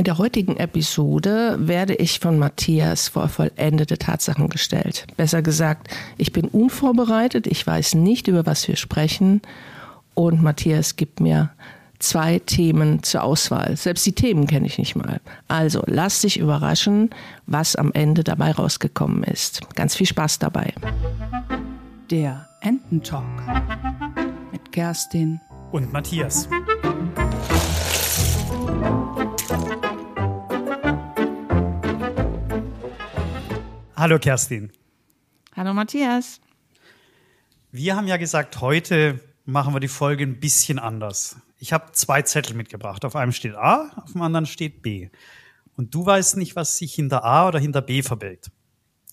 In der heutigen Episode werde ich von Matthias vor vollendete Tatsachen gestellt. Besser gesagt, ich bin unvorbereitet, ich weiß nicht, über was wir sprechen und Matthias gibt mir zwei Themen zur Auswahl. Selbst die Themen kenne ich nicht mal. Also lass dich überraschen, was am Ende dabei rausgekommen ist. Ganz viel Spaß dabei. Der Ententalk mit Kerstin und Matthias. Hallo Kerstin. Hallo Matthias. Wir haben ja gesagt, heute machen wir die Folge ein bisschen anders. Ich habe zwei Zettel mitgebracht. Auf einem steht A, auf dem anderen steht B. Und du weißt nicht, was sich hinter A oder hinter B verbirgt.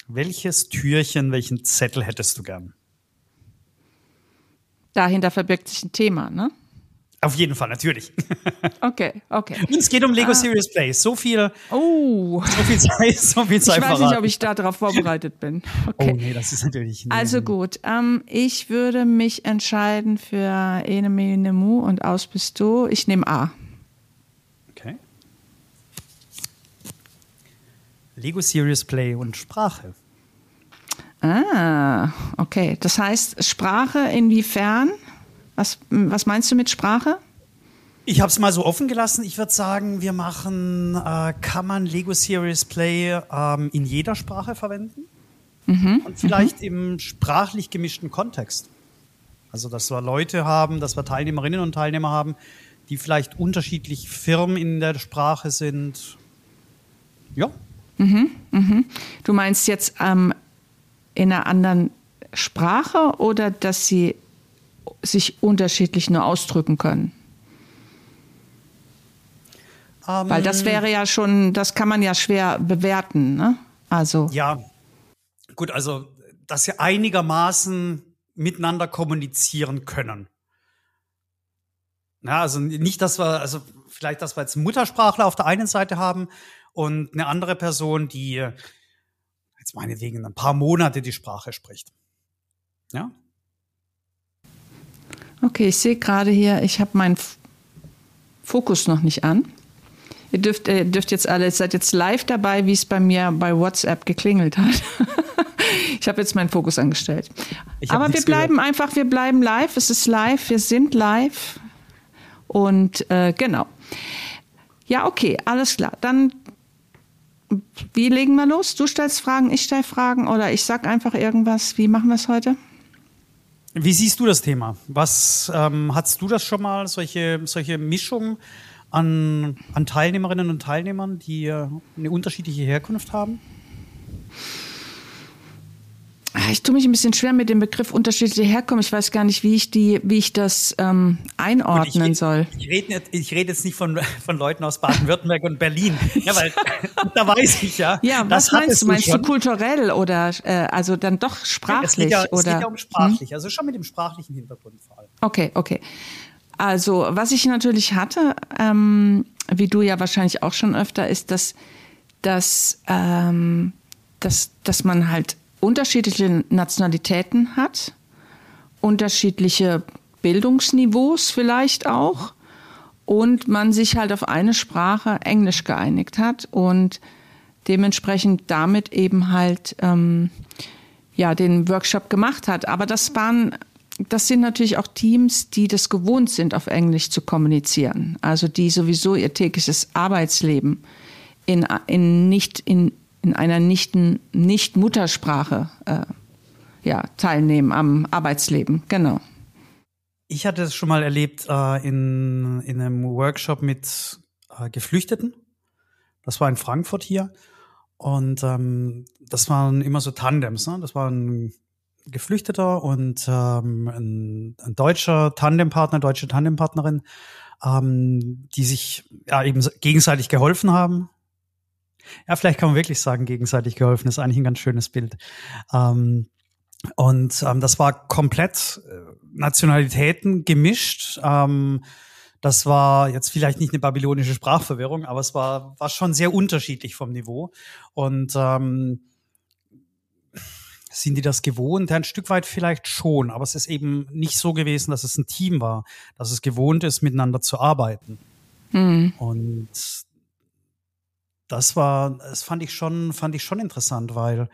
Welches Türchen, welchen Zettel hättest du gern? Dahinter verbirgt sich ein Thema, ne? Auf jeden Fall, natürlich. Okay, okay. Und es geht um Lego ah. Serious Play. So viel, oh. so viel Zeit, so viel Zeit Ich weiß verraten. nicht, ob ich darauf vorbereitet bin. Okay. Oh nee, das ist natürlich. Nee. Also gut, ähm, ich würde mich entscheiden für Ene Mene Mu und Aus bist du. Ich nehme A. Okay. Lego Serious Play und Sprache. Ah, okay. Das heißt, Sprache inwiefern? Was, was meinst du mit Sprache? Ich habe es mal so offen gelassen. Ich würde sagen, wir machen, äh, kann man Lego Series Play ähm, in jeder Sprache verwenden? Mhm. Und vielleicht mhm. im sprachlich gemischten Kontext. Also, dass wir Leute haben, dass wir Teilnehmerinnen und Teilnehmer haben, die vielleicht unterschiedlich firm in der Sprache sind. Ja. Mhm, mhm. Du meinst jetzt ähm, in einer anderen Sprache oder dass sie sich unterschiedlich nur ausdrücken können? Um, ähm, Weil das wäre ja schon, das kann man ja schwer bewerten, ne? Also. Ja. Gut, also, dass sie einigermaßen miteinander kommunizieren können. Ja, also nicht, dass wir, also vielleicht, dass wir jetzt Muttersprachler auf der einen Seite haben und eine andere Person, die jetzt meinetwegen ein paar Monate die Sprache spricht. Ja? Okay, ich sehe gerade hier, ich habe meinen Fokus noch nicht an. Ihr dürft, ihr dürft jetzt alle, seid jetzt live dabei, wie es bei mir bei WhatsApp geklingelt hat. ich habe jetzt meinen Fokus angestellt. Aber wir bleiben gehört. einfach, wir bleiben live. Es ist live, wir sind live. Und äh, genau. Ja, okay, alles klar. Dann, wie legen wir los? Du stellst Fragen, ich stelle Fragen oder ich sag einfach irgendwas. Wie machen wir es heute? Wie siehst du das Thema? Was ähm, hast du das schon mal, solche, solche Mischungen an, an Teilnehmerinnen und Teilnehmern, die äh, eine unterschiedliche Herkunft haben? Ah, ich tue mich ein bisschen schwer mit dem Begriff unterschiedliche Herkunft. Ich weiß gar nicht, wie ich die, wie ich das ähm, einordnen ich, soll. Ich rede jetzt, ich rede jetzt nicht von, von Leuten aus Baden-Württemberg und Berlin. Ja, weil da weiß ich ja. Ja, was meinst du? Meinst du kulturell oder äh, also dann doch sprachlich? Es geht ja, oder? Es geht ja um sprachlich, hm? also schon mit dem sprachlichen Hintergrund vor allem. Okay, okay. Also, was ich natürlich hatte, ähm, wie du ja wahrscheinlich auch schon öfter, ist, dass, dass, ähm, dass, dass man halt unterschiedliche Nationalitäten hat, unterschiedliche Bildungsniveaus vielleicht auch und man sich halt auf eine Sprache Englisch geeinigt hat und dementsprechend damit eben halt ähm, ja den Workshop gemacht hat. Aber das waren das sind natürlich auch Teams, die das gewohnt sind, auf Englisch zu kommunizieren. Also die sowieso ihr tägliches Arbeitsleben in, in nicht in in einer nicht, nicht Muttersprache äh, ja, teilnehmen am Arbeitsleben. Genau. Ich hatte es schon mal erlebt äh, in, in einem Workshop mit äh, Geflüchteten. Das war in Frankfurt hier. Und ähm, das waren immer so Tandems. Ne? Das war ein Geflüchteter und ähm, ein, ein deutscher Tandempartner, deutsche Tandempartnerin, ähm, die sich ja eben gegenseitig geholfen haben ja, vielleicht kann man wirklich sagen, gegenseitig geholfen. Ist eigentlich ein ganz schönes Bild. Ähm, und ähm, das war komplett äh, Nationalitäten gemischt. Ähm, das war jetzt vielleicht nicht eine babylonische Sprachverwirrung, aber es war, war schon sehr unterschiedlich vom Niveau. Und ähm, sind die das gewohnt? Ein Stück weit vielleicht schon, aber es ist eben nicht so gewesen, dass es ein Team war, dass es gewohnt ist, miteinander zu arbeiten. Mhm. Und das war, das fand ich schon, fand ich schon interessant, weil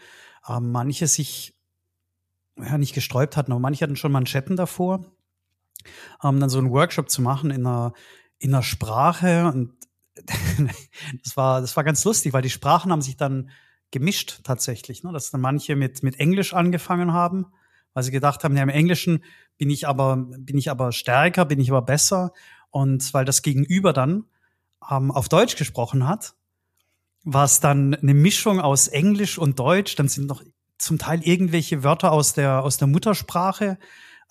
äh, manche sich ja nicht gesträubt hatten, aber manche hatten schon Manschetten davor, ähm, dann so einen Workshop zu machen in einer, in einer Sprache und das war, das war ganz lustig, weil die Sprachen haben sich dann gemischt tatsächlich, ne? dass dann manche mit, mit Englisch angefangen haben, weil sie gedacht haben, ja, im Englischen bin ich aber, bin ich aber stärker, bin ich aber besser und weil das Gegenüber dann ähm, auf Deutsch gesprochen hat, war es dann eine Mischung aus Englisch und Deutsch. Dann sind noch zum Teil irgendwelche Wörter aus der, aus der Muttersprache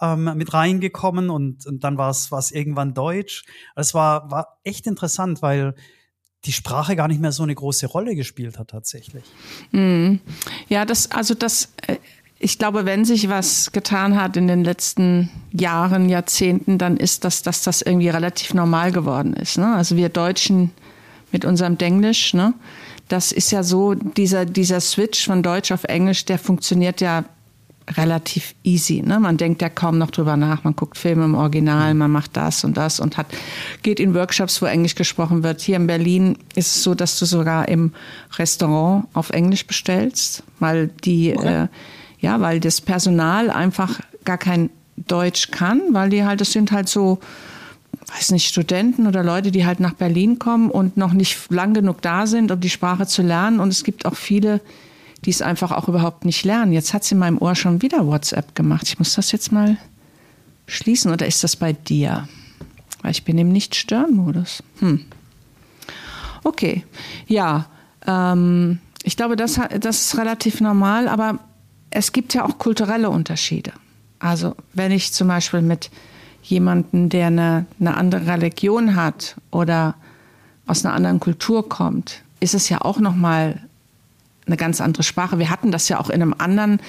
ähm, mit reingekommen und, und dann war es irgendwann Deutsch. Es war, war echt interessant, weil die Sprache gar nicht mehr so eine große Rolle gespielt hat tatsächlich. Mm. Ja, das, also das, äh, ich glaube, wenn sich was getan hat in den letzten Jahren, Jahrzehnten, dann ist das, dass das irgendwie relativ normal geworden ist. Ne? Also wir Deutschen mit unserem Denglisch, ne? Das ist ja so, dieser, dieser Switch von Deutsch auf Englisch, der funktioniert ja relativ easy. Ne? Man denkt ja kaum noch drüber nach. Man guckt Filme im Original, man macht das und das und hat, geht in Workshops, wo Englisch gesprochen wird. Hier in Berlin ist es so, dass du sogar im Restaurant auf Englisch bestellst, weil die, okay. äh, ja, weil das Personal einfach gar kein Deutsch kann, weil die halt, das sind halt so, weiß nicht, Studenten oder Leute, die halt nach Berlin kommen und noch nicht lang genug da sind, um die Sprache zu lernen. Und es gibt auch viele, die es einfach auch überhaupt nicht lernen. Jetzt hat sie in meinem Ohr schon wieder WhatsApp gemacht. Ich muss das jetzt mal schließen oder ist das bei dir? Weil ich bin im Nicht-Stören-Modus. Hm. Okay, ja, ähm, ich glaube, das, das ist relativ normal, aber es gibt ja auch kulturelle Unterschiede. Also wenn ich zum Beispiel mit jemandem, der eine, eine andere Religion hat oder aus einer anderen Kultur kommt, ist es ja auch noch mal eine ganz andere Sprache. Wir hatten das ja auch in einem anderen,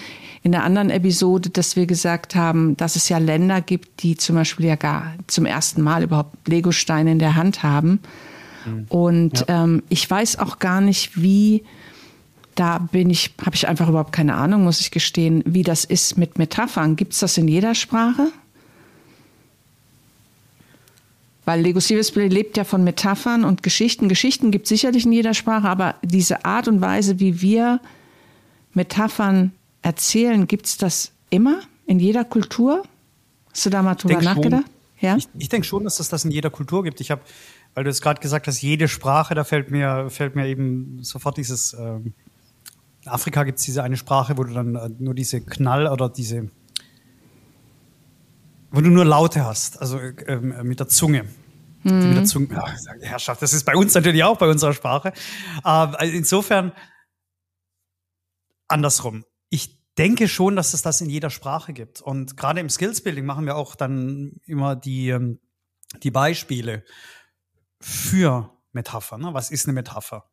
in der anderen Episode, dass wir gesagt haben, dass es ja Länder gibt, die zum Beispiel ja gar zum ersten Mal überhaupt Legosteine in der Hand haben. Mhm. Und ja. ähm, ich weiß auch gar nicht, wie da bin ich, habe ich einfach überhaupt keine Ahnung, muss ich gestehen, wie das ist mit Metaphern. Gibt es das in jeder Sprache? Weil Lego Serious Play lebt ja von Metaphern und Geschichten. Geschichten gibt es sicherlich in jeder Sprache, aber diese Art und Weise, wie wir Metaphern erzählen, gibt es das immer in jeder Kultur? Hast du da mal drüber nachgedacht? Ja? Ich, ich denke schon, dass es das in jeder Kultur gibt. Ich habe, weil du es gerade gesagt hast, jede Sprache, da fällt mir, fällt mir eben sofort dieses, ähm, in Afrika gibt es diese eine Sprache, wo du dann äh, nur diese Knall oder diese wo du nur Laute hast, also ähm, mit der Zunge. Mhm. Mit der Zunge, ja, Herrschaft, das ist bei uns natürlich auch bei unserer Sprache. Also insofern andersrum. Ich denke schon, dass es das in jeder Sprache gibt. Und gerade im Skillsbuilding machen wir auch dann immer die, ähm, die Beispiele für Metaphern. Ne? Was ist eine Metapher?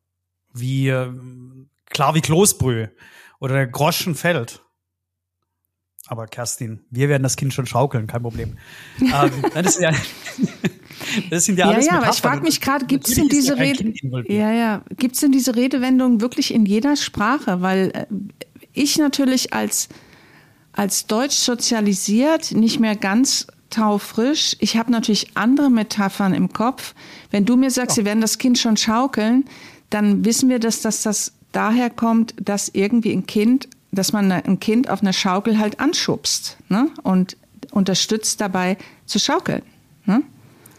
Wie ähm, klar wie Kloßbrühe oder der Groschen fällt. Aber Kerstin, wir werden das Kind schon schaukeln, kein Problem. ähm, das, ja, das, sind ja, alles Ja, ja, aber ich frage mich gerade, gibt es denn diese Rede, ja, ja, gibt es denn diese Redewendung wirklich in jeder Sprache? Weil äh, ich natürlich als als Deutsch sozialisiert nicht mehr ganz taufrisch. Ich habe natürlich andere Metaphern im Kopf. Wenn du mir sagst, ja. wir werden das Kind schon schaukeln, dann wissen wir, dass, dass das daher kommt, dass irgendwie ein Kind dass man ein Kind auf einer Schaukel halt anschubst ne? und unterstützt dabei zu schaukeln. Ne?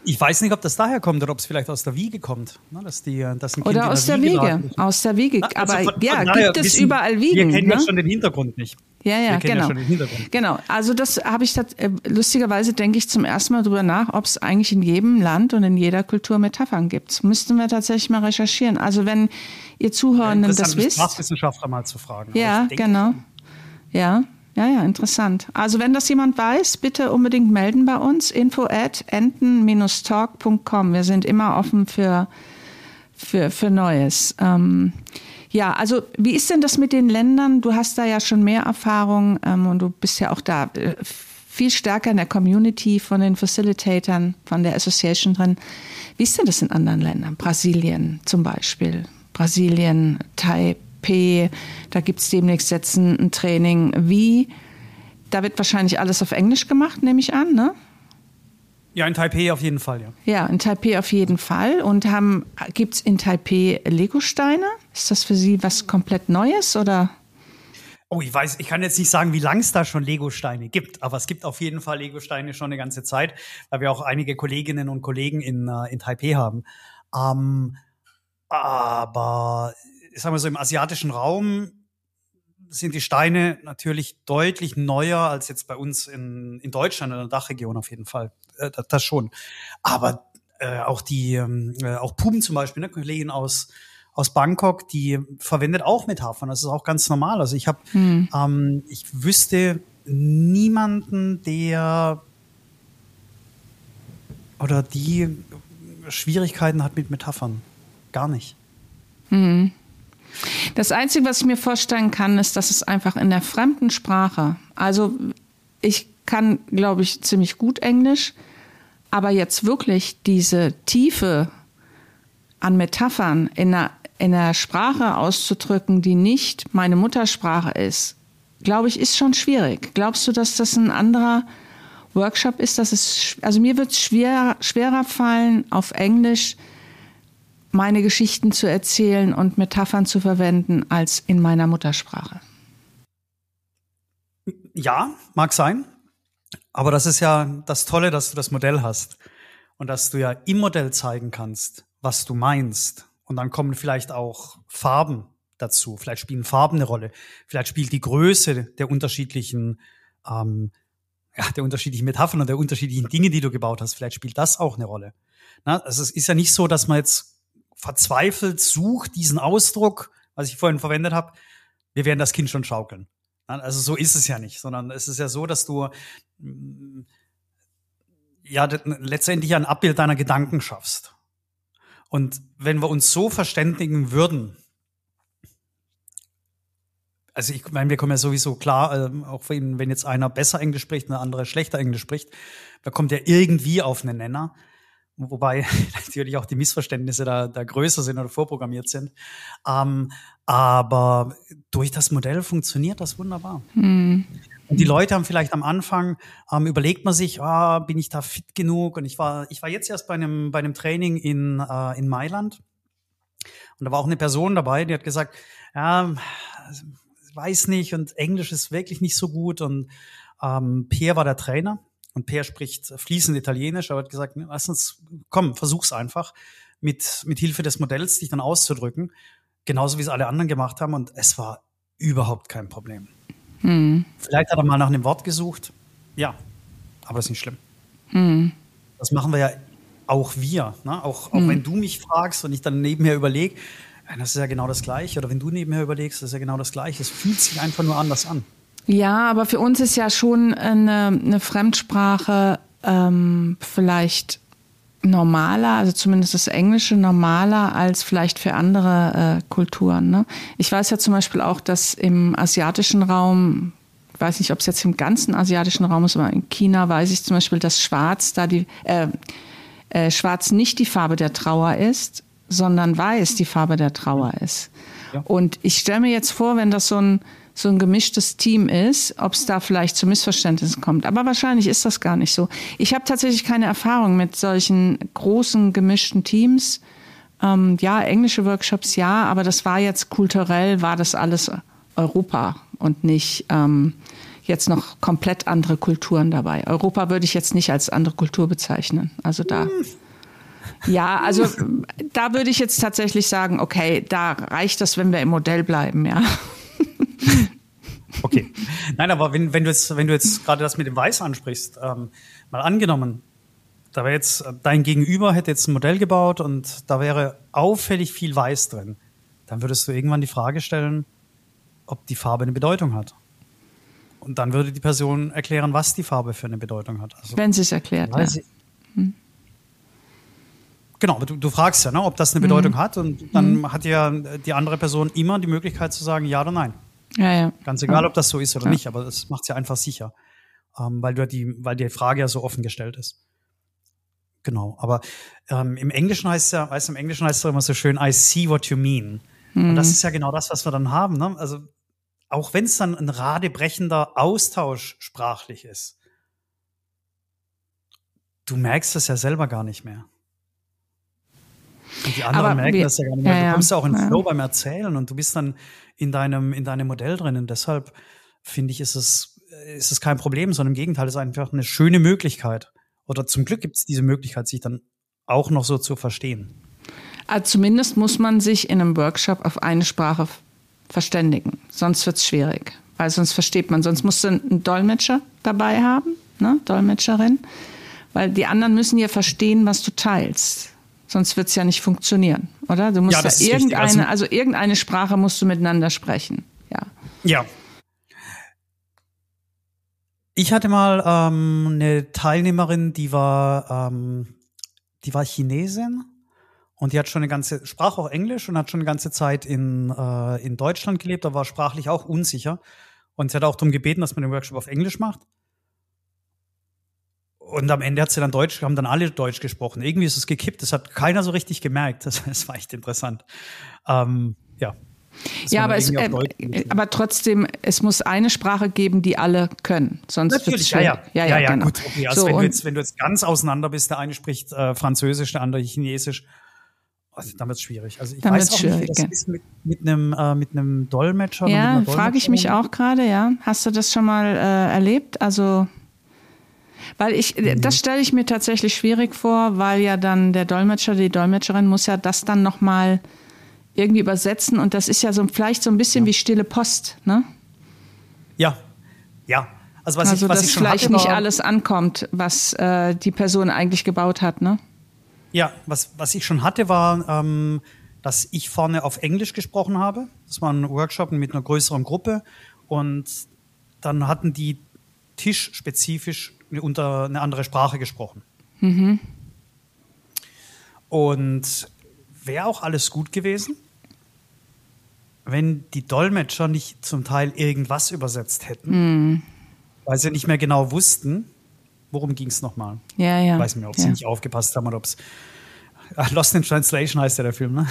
Ich weiß nicht, ob das daher kommt oder ob es vielleicht aus der Wiege kommt. Ne? Dass die, dass ein kind oder aus der, der Wiege. Aus der Wiege. Also Aber von, ja, gibt es überall Wiegen. Wir kennen ne? ja schon den Hintergrund nicht. Ja, ja, genau. Ja genau. Also das habe ich äh, lustigerweise denke ich zum ersten Mal drüber nach, ob es eigentlich in jedem Land und in jeder Kultur Metaphern gibt. Müssten wir tatsächlich mal recherchieren. Also wenn ihr Zuhörenden ja, das wisst. Sprachwissenschaftler mal zu fragen. Ja, genau. Ja, ja, ja, interessant. Also wenn das jemand weiß, bitte unbedingt melden bei uns. Info at enten-talk.com. Wir sind immer offen für, für, für Neues. Ähm, ja, also wie ist denn das mit den Ländern? Du hast da ja schon mehr Erfahrung ähm, und du bist ja auch da äh, viel stärker in der Community von den Facilitatern, von der Association drin. Wie ist denn das in anderen Ländern? Brasilien zum Beispiel. Brasilien, Taipei, da gibt es demnächst jetzt ein, ein Training. Wie? Da wird wahrscheinlich alles auf Englisch gemacht, nehme ich an, ne? Ja, in Taipei auf jeden Fall, ja. Ja, in Taipei auf jeden Fall. Und gibt es in Taipei Legosteine? Ist das für Sie was komplett Neues oder? Oh, ich weiß, ich kann jetzt nicht sagen, wie lang es da schon Lego-Steine gibt, aber es gibt auf jeden Fall Lego-Steine schon eine ganze Zeit, weil wir auch einige Kolleginnen und Kollegen in, uh, in Taipei haben. Ähm, aber ich sag mal so, im asiatischen Raum sind die Steine natürlich deutlich neuer als jetzt bei uns in, in Deutschland, in der Dachregion auf jeden Fall. Äh, das, das, schon. Aber äh, auch die, ähm, äh, auch Puben zum Beispiel, ne, Kollegen aus aus Bangkok, die verwendet auch Metaphern. Das ist auch ganz normal. Also ich habe, hm. ähm, ich wüsste niemanden, der oder die Schwierigkeiten hat mit Metaphern. Gar nicht. Hm. Das Einzige, was ich mir vorstellen kann, ist, dass es einfach in der fremden Sprache, also ich kann, glaube ich, ziemlich gut Englisch, aber jetzt wirklich diese Tiefe an Metaphern in einer in einer Sprache auszudrücken, die nicht meine Muttersprache ist, glaube ich, ist schon schwierig. Glaubst du, dass das ein anderer Workshop ist? Dass es, also mir wird es schwer, schwerer fallen, auf Englisch meine Geschichten zu erzählen und Metaphern zu verwenden als in meiner Muttersprache. Ja, mag sein. Aber das ist ja das Tolle, dass du das Modell hast und dass du ja im Modell zeigen kannst, was du meinst und dann kommen vielleicht auch Farben dazu. Vielleicht spielen Farben eine Rolle. Vielleicht spielt die Größe der unterschiedlichen, ähm, ja, der unterschiedlichen Metaphern und der unterschiedlichen Dinge, die du gebaut hast. Vielleicht spielt das auch eine Rolle. Na, also es ist ja nicht so, dass man jetzt verzweifelt sucht, diesen Ausdruck, was ich vorhin verwendet habe, wir werden das Kind schon schaukeln. Also so ist es ja nicht, sondern es ist ja so, dass du mm, ja letztendlich ein Abbild deiner Gedanken schaffst. Und wenn wir uns so verständigen würden, also ich meine, wir kommen ja sowieso klar, äh, auch wenn, wenn jetzt einer besser Englisch spricht und der andere schlechter Englisch spricht, da kommt ja irgendwie auf einen Nenner. Wobei natürlich auch die Missverständnisse da, da größer sind oder vorprogrammiert sind. Ähm, aber durch das Modell funktioniert das wunderbar. Hm. Und die Leute haben vielleicht am Anfang, ähm, überlegt man sich, ah, bin ich da fit genug? Und ich war, ich war jetzt erst bei einem, bei einem Training in, äh, in Mailand. Und da war auch eine Person dabei, die hat gesagt, ja, weiß nicht und Englisch ist wirklich nicht so gut. Und ähm, Peer war der Trainer und Peer spricht fließend Italienisch, aber hat gesagt, lass uns, komm, versuch's einfach, mit, mit Hilfe des Modells dich dann auszudrücken. Genauso wie es alle anderen gemacht haben. Und es war überhaupt kein Problem. Hm. Vielleicht hat er mal nach einem Wort gesucht. Ja, aber ist nicht schlimm. Hm. Das machen wir ja auch wir. Ne? Auch, auch hm. wenn du mich fragst und ich dann nebenher überlege, das ist ja genau das Gleiche. Oder wenn du nebenher überlegst, das ist ja genau das Gleiche. Es fühlt sich einfach nur anders an. Ja, aber für uns ist ja schon eine, eine Fremdsprache ähm, vielleicht normaler, also zumindest das Englische normaler als vielleicht für andere äh, Kulturen. Ne? Ich weiß ja zum Beispiel auch, dass im asiatischen Raum, ich weiß nicht, ob es jetzt im ganzen asiatischen Raum ist, aber in China weiß ich zum Beispiel, dass Schwarz da die äh, äh, Schwarz nicht die Farbe der Trauer ist, sondern Weiß die Farbe der Trauer ist. Ja. Und ich stelle mir jetzt vor, wenn das so ein so ein gemischtes Team ist, ob es da vielleicht zu Missverständnissen kommt. Aber wahrscheinlich ist das gar nicht so. Ich habe tatsächlich keine Erfahrung mit solchen großen gemischten Teams. Ähm, ja, englische Workshops ja, aber das war jetzt kulturell, war das alles Europa und nicht ähm, jetzt noch komplett andere Kulturen dabei. Europa würde ich jetzt nicht als andere Kultur bezeichnen. Also da. Ja, also da würde ich jetzt tatsächlich sagen, okay, da reicht das, wenn wir im Modell bleiben, ja. Okay. Nein, aber wenn, wenn du jetzt, wenn du jetzt gerade das mit dem Weiß ansprichst, ähm, mal angenommen, da wäre jetzt dein Gegenüber hätte jetzt ein Modell gebaut und da wäre auffällig viel Weiß drin, dann würdest du irgendwann die Frage stellen, ob die Farbe eine Bedeutung hat. Und dann würde die Person erklären, was die Farbe für eine Bedeutung hat. Also, Wenn sie es erklärt. Ja. Sie, hm. Genau, du, du fragst ja, ne, ob das eine Bedeutung mhm. hat und dann mhm. hat ja die andere Person immer die Möglichkeit zu sagen ja oder nein. Ja, ja. Ganz egal, ob das so ist oder ja. nicht, aber das macht es ja einfach sicher, ähm, weil du die, weil die Frage ja so offen gestellt ist. Genau, aber ähm, im Englischen heißt es ja, weißt du, im Englischen heißt es immer so schön, I see what you mean. Mhm. Und das ist ja genau das, was wir dann haben. Ne? Also auch wenn es dann ein radebrechender Austausch sprachlich ist, du merkst das ja selber gar nicht mehr. Und die anderen Aber merken wir- das ja gar nicht mehr. ja, du kommst ja auch in Ja. Flow beim Erzählen und du bist dann in deinem, in deinem Modell drin. Und deshalb finde ich, ist es, ist es kein Problem, sondern im Gegenteil, es ist einfach eine schöne Möglichkeit. Oder zum Glück gibt es diese Möglichkeit, sich dann auch noch so zu verstehen. Also zumindest muss man sich in einem Workshop auf eine Sprache verständigen. Sonst wird es schwierig. Weil sonst versteht man. Sonst musst du einen Dolmetscher dabei haben, ne? Dolmetscherin. Weil die anderen müssen ja verstehen, was du teilst. Sonst wird es ja nicht funktionieren, oder? Du musst Ja, ja, das ist richtig. irgendeine, Also- also irgendeine Sprache musst du miteinander sprechen. Ja. Ja. Ich hatte mal ähm, eine Teilnehmerin, die war, ähm, die war Chinesin und die hat schon eine ganze, sprach auch Englisch und hat schon eine ganze Zeit in, äh, in Deutschland gelebt, aber war sprachlich auch unsicher. Und sie hat auch darum gebeten, dass man den Workshop auf Englisch macht. Und am Ende hat sie dann Deutsch, haben dann alle Deutsch gesprochen. Irgendwie ist es gekippt, das hat keiner so richtig gemerkt. Das, das war echt interessant. Ähm, ja. Dass Ja, aber, es, äh, Deutsch- aber trotzdem, es muss eine Sprache geben, die alle können. Sonst Natürlich, ja, schwierig. ja, ja, ja, genau. gut. Okay, also so, wenn, du jetzt, wenn du jetzt ganz auseinander bist, der eine spricht äh, Französisch, der andere Chinesisch, also, dann wird es schwierig. Also ich Dann weiß auch nicht, wie schwierig, das ja. ist mit, mit einem äh, mit einem Dolmetscher. Ja, frage ich mich auch gerade, ja. Hast du das schon mal äh, erlebt? Also, weil ich, Mhm. das stelle ich mir tatsächlich schwierig vor, weil ja dann der Dolmetscher, die Dolmetscherin muss ja das dann nochmal irgendwie übersetzen und das ist ja so vielleicht so ein bisschen wie stille Post, ne? Ja, ja. Also was also, ich, was dass ich schon vielleicht hatte, nicht war, alles ankommt, was äh, die Person eigentlich gebaut hat, ne? Ja, was, was ich schon hatte, war, ähm, dass ich vorne auf Englisch gesprochen habe. Das war ein Workshop mit einer größeren Gruppe. Und dann hatten die tischspezifisch unter, eine andere Sprache gesprochen. Und wäre auch alles gut gewesen, wenn die Dolmetscher nicht zum Teil irgendwas übersetzt hätten, weil sie nicht mehr genau wussten, worum ging es nochmal. Ja, ja. Ich weiß nicht mehr, ob sie ja. nicht aufgepasst haben oder ob es Lost in Translation heißt ja der Film, ne?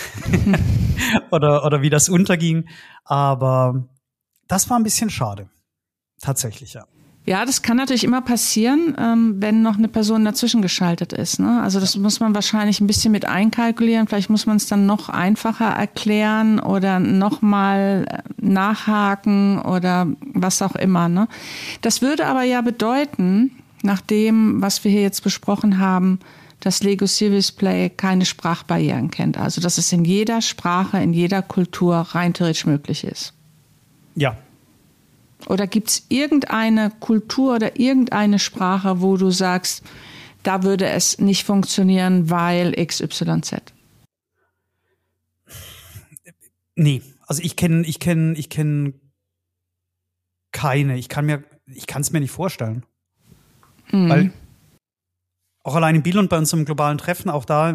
oder, oder wie das unterging. Aber das war ein bisschen schade. Tatsächlich, ja. Ja, das kann natürlich immer passieren, ähm, wenn noch eine Person dazwischen geschaltet ist. Ne? Also das muss man wahrscheinlich ein bisschen mit einkalkulieren. Vielleicht muss man es dann noch einfacher erklären oder nochmal nachhaken oder was auch immer. Ne? Das würde aber ja bedeuten, nach dem, was wir hier jetzt besprochen haben, dass Lego Serious Play keine Sprachbarrieren kennt. Also dass es in jeder Sprache, in jeder Kultur rein theoretisch möglich ist. Ja. Oder gibt es irgendeine Kultur oder irgendeine Sprache, wo du sagst, da würde es nicht funktionieren, weil XYZ? Nee, also ich kenne, ich kenne, ich kenne keine. Ich kann mir, ich kann es mir nicht vorstellen. Weil auch allein in Billund bei unserem globalen Treffen, auch da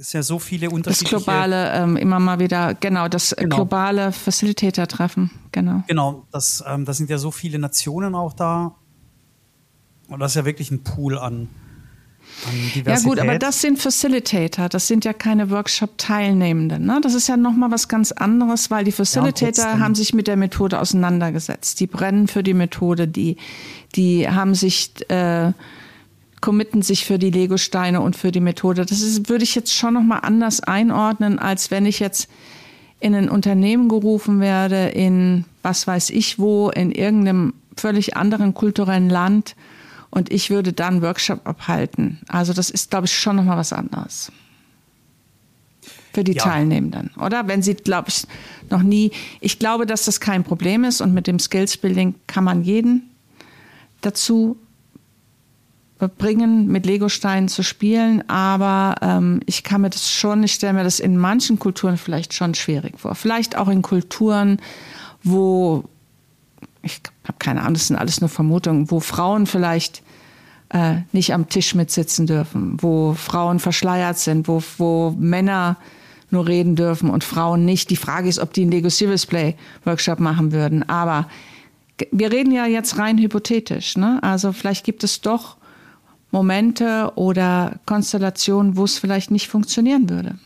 ist ja so viele Das unterschiedliche. globale, ähm, immer mal wieder, genau, das Genau. globale Facilitator-Treffen, genau. Genau, das, ähm, da sind ja so viele Nationen auch da. Und das ist ja wirklich ein Pool an, Ja gut, aber das sind Facilitator, das sind ja keine Workshop-Teilnehmenden. Ne? Das ist ja nochmal was ganz anderes, weil die Facilitator trotzdem. haben sich mit der Methode auseinandergesetzt. Die brennen für die Methode, die, die haben sich, äh, committen sich für die Lego-Steine und für die Methode. Das ist, würde ich jetzt schon nochmal anders einordnen, als wenn ich jetzt in ein Unternehmen gerufen werde, in was weiß ich wo, in irgendeinem völlig anderen kulturellen Land und ich würde dann Workshop abhalten. Also das ist, glaube ich, schon nochmal was anderes. Für die Ja. Teilnehmenden, oder? Wenn sie, glaube ich, noch nie, ich glaube, dass das kein Problem ist und mit dem Skills Building kann man jeden dazu bringen, mit Legosteinen zu spielen, aber ähm, ich kann mir das schon, ich stelle mir das in manchen Kulturen vielleicht schon schwierig vor. Vielleicht auch in Kulturen, wo, ich habe keine Ahnung, das sind alles nur Vermutungen, wo Frauen vielleicht äh, nicht am Tisch mitsitzen dürfen, wo Frauen verschleiert sind, wo, wo Männer nur reden dürfen und Frauen nicht. Die Frage ist, ob die einen Lego Serious Play Workshop machen würden. Aber wir reden ja jetzt rein hypothetisch. Ne? Also vielleicht gibt es doch Momente oder Konstellationen, wo es vielleicht nicht funktionieren würde.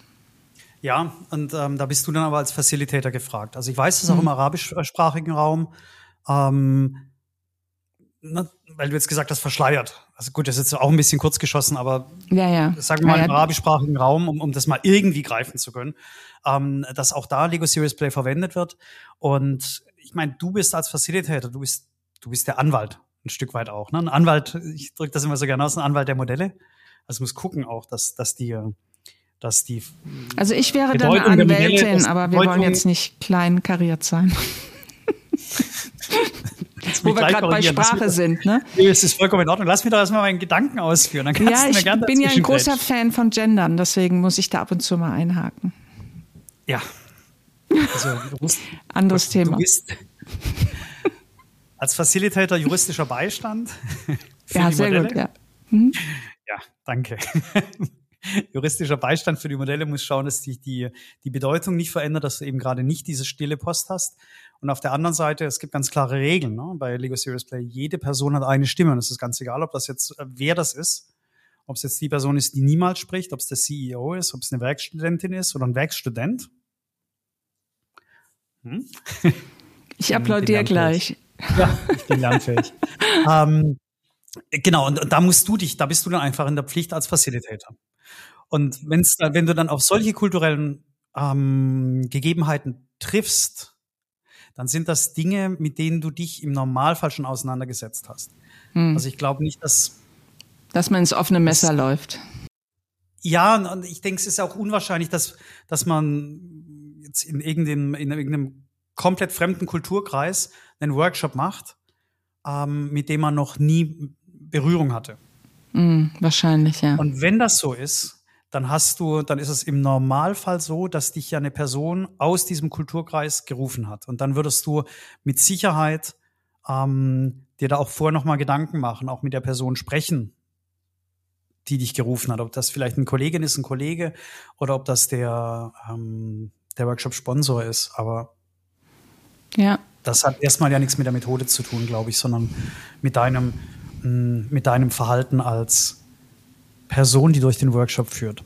Ja, und ähm, da bist du dann aber als Facilitator gefragt. Also ich weiß das auch im arabischsprachigen Raum. Ähm, ne, weil du jetzt gesagt hast, verschleiert. Also gut, das ist jetzt auch ein bisschen kurz geschossen, aber ja, ja. sagen wir mal ja, im arabischsprachigen Raum, um, um das mal irgendwie greifen zu können, ähm, dass auch da Lego Serious Play verwendet wird. Und ich meine, du bist als Facilitator, du bist, du bist der Anwalt ein Stück weit auch. Ne? Ein Anwalt, ich drücke das immer so gerne aus, ein Anwalt der Modelle. Also muss gucken auch, dass, dass die dass die Also ich wäre dann eine Anwältin, aber wir wollen jetzt nicht klein kariert sein. Wo wir gerade bei Sprache das, sind, ne? Es ist vollkommen in Ordnung. Lass mich doch erstmal meinen Gedanken ausführen. Dann kannst ja, du mir ich bin ja ein großer Fan von Gendern, deswegen muss ich da ab und zu mal einhaken. Ja. Also, Anderes Thema. Du bist als Facilitator juristischer Beistand. ja, sehr Modelle. gut, ja. Hm? Ja, danke. juristischer Beistand für die Modelle muss schauen, dass sich die, die Bedeutung nicht verändert, dass du eben gerade nicht diese stille Post hast. Und auf der anderen Seite, es gibt ganz klare Regeln ne? bei Lego Serious Play. Jede Person hat eine Stimme und es ist ganz egal, ob das jetzt, äh, wer das ist. Ob es jetzt die Person ist, die niemals spricht, ob es der CEO ist, ob es eine Werkstudentin ist oder ein Werkstudent. Hm? Ich applaudiere gleich. Ja, ich bin lernfähig. ähm, genau, und, und da musst du dich, da bist du dann einfach in der Pflicht als Facilitator. Und wenn's, wenn du dann auf solche kulturellen ähm, Gegebenheiten triffst, dann sind das Dinge, mit denen du dich im Normalfall schon auseinandergesetzt hast. Hm. Also ich glaube nicht, dass dass man ins offene Messer läuft. Ja, und ich denke, es ist auch unwahrscheinlich, dass dass man jetzt in irgendeinem in irgendeinem komplett fremden Kulturkreis einen Workshop macht, ähm, mit dem man noch nie Berührung hatte. Mm, wahrscheinlich, ja. Und wenn das so ist, dann hast du, dann ist es im Normalfall so, dass dich ja eine Person aus diesem Kulturkreis gerufen hat. Und dann würdest du mit Sicherheit ähm, dir da auch vorher nochmal Gedanken machen, auch mit der Person sprechen, die dich gerufen hat. Ob das vielleicht eine Kollegin ist, ein Kollege oder ob das der, ähm, der Workshop-Sponsor ist. Aber ja. das hat erstmal ja nichts mit der Methode zu tun, glaube ich, sondern mit deinem, mm, mit deinem Verhalten als Person, die durch den Workshop führt.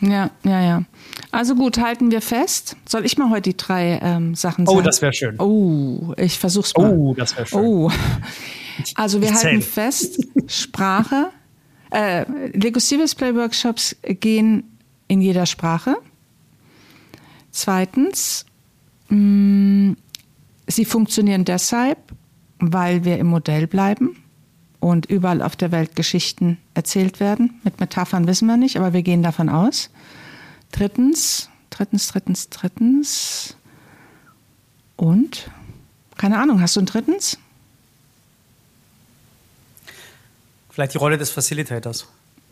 Ja, ja, ja. Also gut, halten wir fest. Soll ich mal heute die drei ähm, Sachen oh, sagen? Oh, das wäre schön. Oh, ich versuch's mal. Oh, das wäre schön. Oh. Also wir halten fest, Sprache. Äh, Lego Serious Play Workshops gehen in jeder Sprache. Zweitens, mh, mm, sie funktionieren deshalb, weil wir im Modell bleiben und überall auf der Welt Geschichten erzählt werden. Mit Metaphern wissen wir nicht, aber wir gehen davon aus. Drittens, drittens, drittens, drittens. Und? Keine Ahnung, hast du ein drittens? Vielleicht die Rolle des Facilitators.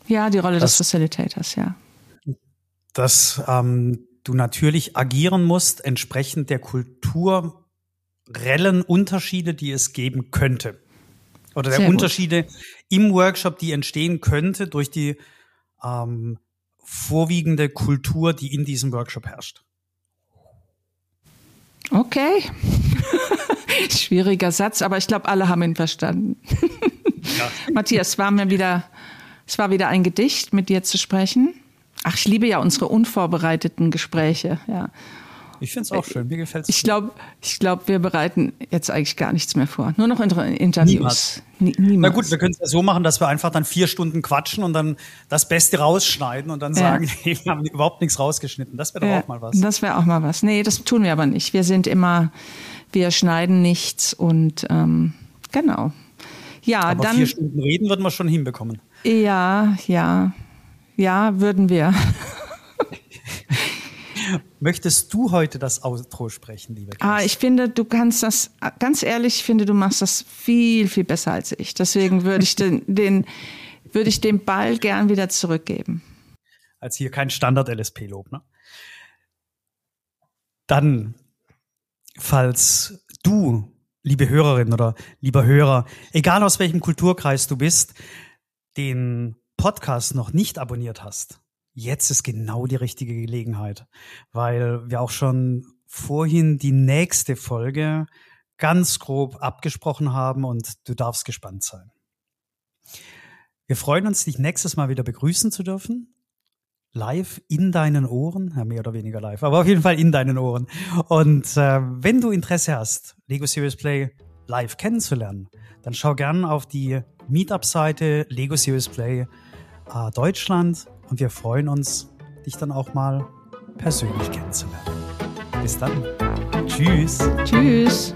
Ja, die Rolle das, des Facilitators, ja. Dass ähm, du natürlich agieren musst entsprechend der kulturellen Unterschiede, die es geben könnte. Oder der Sehr Unterschiede gut. im Workshop, die entstehen könnte durch die ähm, vorwiegende Kultur, die in diesem Workshop herrscht. Okay. Schwieriger Satz, aber ich glaube, alle haben ihn verstanden. ja. Matthias, es war mir wieder, es war wieder ein Gedicht, mit dir zu sprechen. Ach, ich liebe ja unsere unvorbereiteten Gespräche, ja. Ich finde es auch schön, mir gefällt es. Ich glaube, ich glaub, wir bereiten jetzt eigentlich gar nichts mehr vor. Nur noch Interviews. Niemals. Niemals. Na gut, wir können es ja so machen, dass wir einfach dann vier Stunden quatschen und dann das Beste rausschneiden und dann ja. sagen, nee, wir haben überhaupt nichts rausgeschnitten. Das wäre doch ja, auch mal was. Das wäre auch mal was. Nee, das tun wir aber nicht. Wir sind immer, wir schneiden nichts und ähm, genau. Ja, aber dann. Vier Stunden reden würden wir schon hinbekommen. Ja, ja. Ja, würden wir. Möchtest du heute das Outro sprechen, liebe Chris? Ah, ich finde, du kannst das, ganz ehrlich, ich finde, du machst das viel, viel besser als ich. Deswegen würde ich den, den, würde ich den Ball gern wieder zurückgeben. Als hier kein Standard-LSP-Lob, ne? Dann, falls du, liebe Hörerin oder lieber Hörer, egal aus welchem Kulturkreis du bist, den Podcast noch nicht abonniert hast, jetzt ist genau die richtige Gelegenheit, weil wir auch schon vorhin die nächste Folge ganz grob abgesprochen haben und du darfst gespannt sein. Wir freuen uns, dich nächstes Mal wieder begrüßen zu dürfen. Live in deinen Ohren, ja, mehr oder weniger live, aber auf jeden Fall in deinen Ohren. Und äh, wenn du Interesse hast, Lego Serious Play live kennenzulernen, dann schau gern auf die Meetup-Seite Lego Serious Play äh, Deutschland und wir freuen uns, dich dann auch mal persönlich kennenzulernen. Bis dann. Tschüss. Tschüss.